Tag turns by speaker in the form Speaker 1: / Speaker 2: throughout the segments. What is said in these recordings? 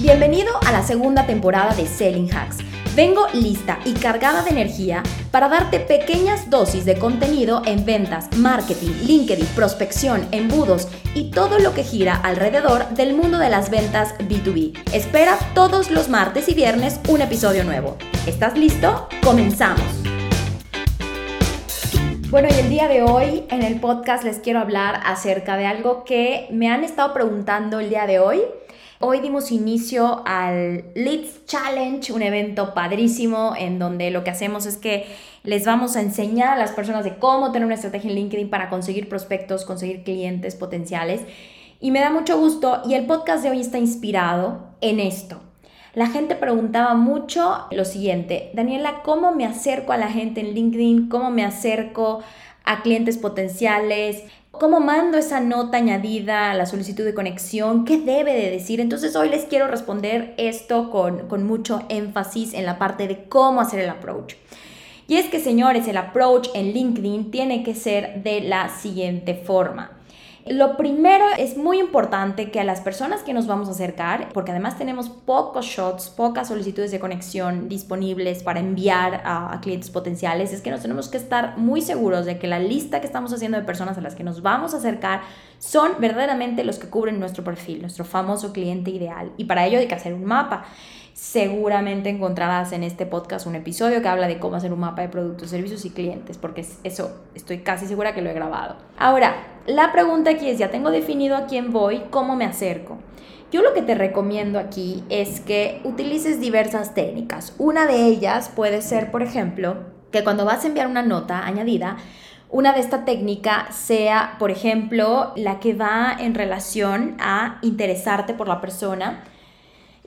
Speaker 1: Bienvenido a la segunda temporada de Selling Hacks. Vengo lista y cargada de energía para darte pequeñas dosis de contenido en ventas, marketing, LinkedIn, prospección, embudos y todo lo que gira alrededor del mundo de las ventas B2B. Espera todos los martes y viernes un episodio nuevo. ¿Estás listo? Comenzamos. Bueno, y el día de hoy en el podcast les quiero hablar acerca de algo que me han estado preguntando el día de hoy Hoy dimos inicio al Leads Challenge, un evento padrísimo en donde lo que hacemos es que les vamos a enseñar a las personas de cómo tener una estrategia en LinkedIn para conseguir prospectos, conseguir clientes potenciales. Y me da mucho gusto y el podcast de hoy está inspirado en esto. La gente preguntaba mucho lo siguiente, Daniela, ¿cómo me acerco a la gente en LinkedIn? ¿Cómo me acerco a clientes potenciales? ¿Cómo mando esa nota añadida a la solicitud de conexión? ¿Qué debe de decir? Entonces hoy les quiero responder esto con, con mucho énfasis en la parte de cómo hacer el approach. Y es que, señores, el approach en LinkedIn tiene que ser de la siguiente forma. Lo primero es muy importante que a las personas que nos vamos a acercar, porque además tenemos pocos shots, pocas solicitudes de conexión disponibles para enviar a, clientes potenciales, es que nos tenemos que estar muy seguros de que la lista que estamos haciendo de personas a las que nos vamos a acercar son verdaderamente los que cubren nuestro perfil, nuestro famoso cliente ideal. Y para ello hay que hacer un mapa. Seguramente encontrarás en este podcast un episodio que habla de cómo hacer un mapa de productos, servicios y clientes, porque eso estoy casi segura que lo he grabado. Ahora, la pregunta aquí es, ya tengo definido a quién voy, ¿cómo me acerco? Yo lo que te recomiendo aquí es que utilices diversas técnicas. Una de ellas puede ser, por ejemplo, que cuando vas a enviar una nota añadida, una de esta técnica sea, por ejemplo, la que va en relación a interesarte por la persona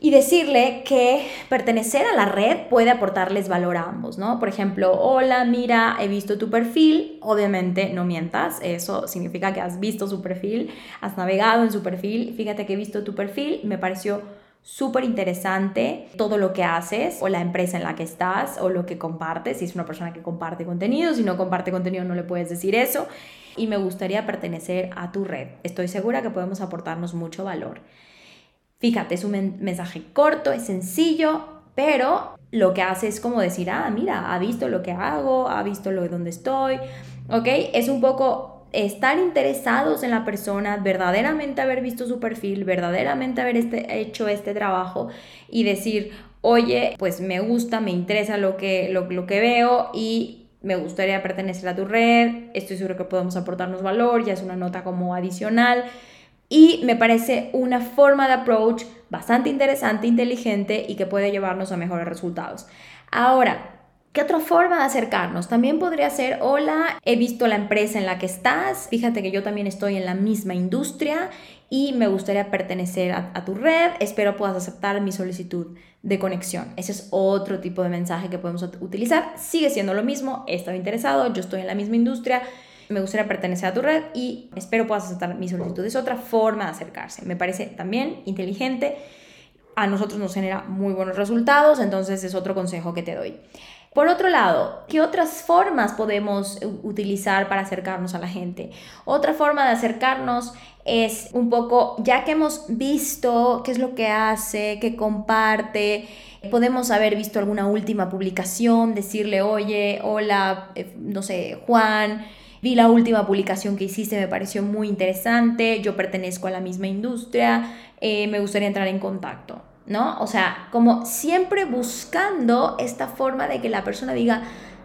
Speaker 1: y decirle que pertenecer a la red puede aportarles valor a ambos, ¿no? Por ejemplo, hola, mira, he visto tu perfil, obviamente no mientas, eso significa que has visto su perfil, has navegado en su perfil, fíjate que he visto tu perfil, me pareció súper interesante todo lo que haces o la empresa en la que estás o lo que compartes, si es una persona que comparte contenido, si no comparte contenido no le puedes decir eso y me gustaría pertenecer a tu red. Estoy segura que podemos aportarnos mucho valor. Fíjate, es un mensaje corto, es sencillo, pero lo que hace es como decir, ah, mira, ha visto lo que hago, ha visto lo de donde estoy, ¿ok? Es un poco estar interesados en la persona, verdaderamente haber visto su perfil, verdaderamente haber este, hecho este trabajo y decir, oye, pues me gusta, me interesa lo que, lo, lo que veo y me gustaría pertenecer a tu red, estoy seguro que podemos aportarnos valor, ya es una nota como adicional y me parece una forma de approach bastante interesante, inteligente y que puede llevarnos a mejores resultados. Ahora, ¿Qué otra forma de acercarnos? También podría ser, hola, he visto la empresa en la que estás, fíjate que yo también estoy en la misma industria y me gustaría pertenecer a, tu red, espero puedas aceptar mi solicitud de conexión. Ese es otro tipo de mensaje que podemos utilizar. Sigue siendo lo mismo, he estado interesado, yo estoy en la misma industria, me gustaría pertenecer a tu red y espero puedas aceptar mi solicitud. Es otra forma de acercarse. Me parece también inteligente. A nosotros nos genera muy buenos resultados, entonces es otro consejo que te doy. Por otro lado, ¿qué otras formas podemos utilizar para acercarnos a la gente? Otra forma de acercarnos es un poco, ya que hemos visto qué es lo que hace, qué comparte, podemos haber visto alguna última publicación, decirle, oye, hola, eh, no sé, Juan, Vi la última publicación que hiciste, me pareció muy interesante, yo pertenezco a la misma industria, eh, me gustaría entrar en contacto, ¿no? O sea, como siempre buscando esta forma de que la persona diga,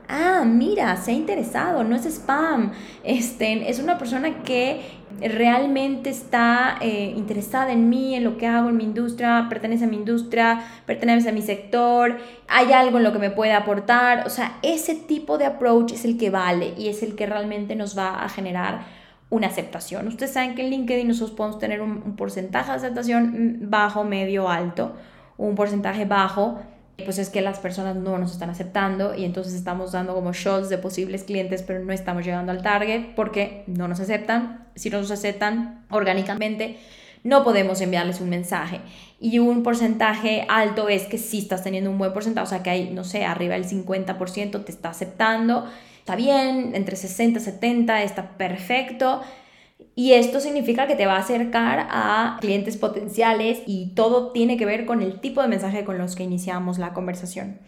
Speaker 1: ah, mira, se ha interesado, no es spam, este, es una persona que realmente está eh, interesada en mí, en lo que hago, en mi industria, pertenece a mi industria, pertenece a mi sector, hay algo en lo que me puede aportar. O sea, ese tipo de approach es el que vale y es el que realmente nos va a generar una aceptación. Ustedes saben que en LinkedIn nosotros podemos tener un, un porcentaje de aceptación bajo, medio, alto, un porcentaje bajo pues es que las personas no nos están aceptando y entonces estamos dando como shots de posibles clientes, pero no estamos llegando al target porque no nos aceptan. Si no nos aceptan orgánicamente, no podemos enviarles un mensaje. Y un porcentaje alto es que sí estás teniendo un buen porcentaje, o sea que hay, no sé, arriba del 50% te está aceptando. Está bien, entre 60 y 70 está perfecto. Y esto significa que te va a acercar a clientes potenciales y todo tiene que ver con el tipo de mensaje con los que iniciamos la conversación.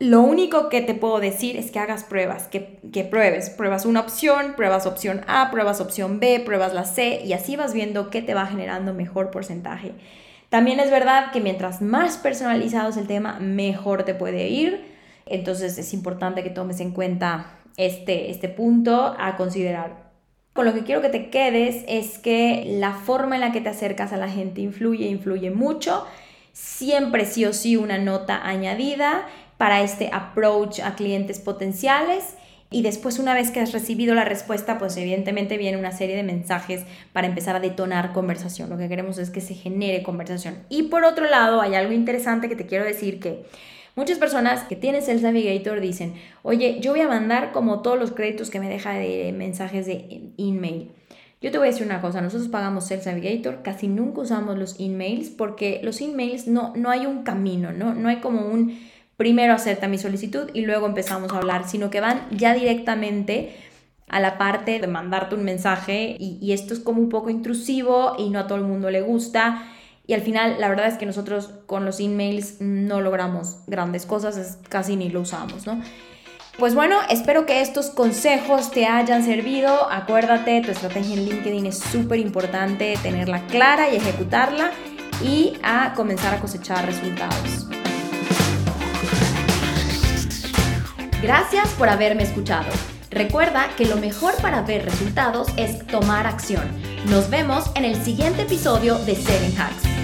Speaker 1: Lo único que te puedo decir es que hagas pruebas, que, que, pruebes. Pruebas una opción, pruebas opción A, pruebas opción B, pruebas la C y así vas viendo qué te va generando mejor porcentaje. También es verdad que mientras más personalizado es el tema, mejor te puede ir. Entonces es importante que tomes en cuenta este, este punto a considerar. Con lo que quiero que te quedes es que la forma en la que te acercas a la gente influye, influye mucho. Siempre sí o sí una nota añadida para este approach a clientes potenciales y después una vez que has recibido la respuesta, pues evidentemente viene una serie de mensajes para empezar a detonar conversación. Lo que queremos es que se genere conversación. Y por otro lado, hay algo interesante que te quiero decir que muchas personas que tienen Sales Navigator dicen, oye, yo voy a mandar como todos los créditos que me deja de mensajes de email. Yo te voy a decir una cosa, nosotros pagamos Sales Navigator, casi nunca usamos los emails porque los emails no, no hay un camino, ¿no? No hay como un primero acepta mi solicitud y luego empezamos a hablar, sino que van ya directamente a la parte de mandarte un mensaje y, esto es como un poco intrusivo y no a todo el mundo le gusta. Y al final, la verdad es que nosotros con los emails no logramos grandes cosas, casi ni lo usamos, ¿no? Pues bueno, espero que estos consejos te hayan servido. Acuérdate, tu estrategia en LinkedIn es súper importante tenerla clara y ejecutarla y a comenzar a cosechar resultados. Gracias por haberme escuchado. Recuerda que lo mejor para ver resultados es tomar acción. Nos vemos en el siguiente episodio de Seven Hacks.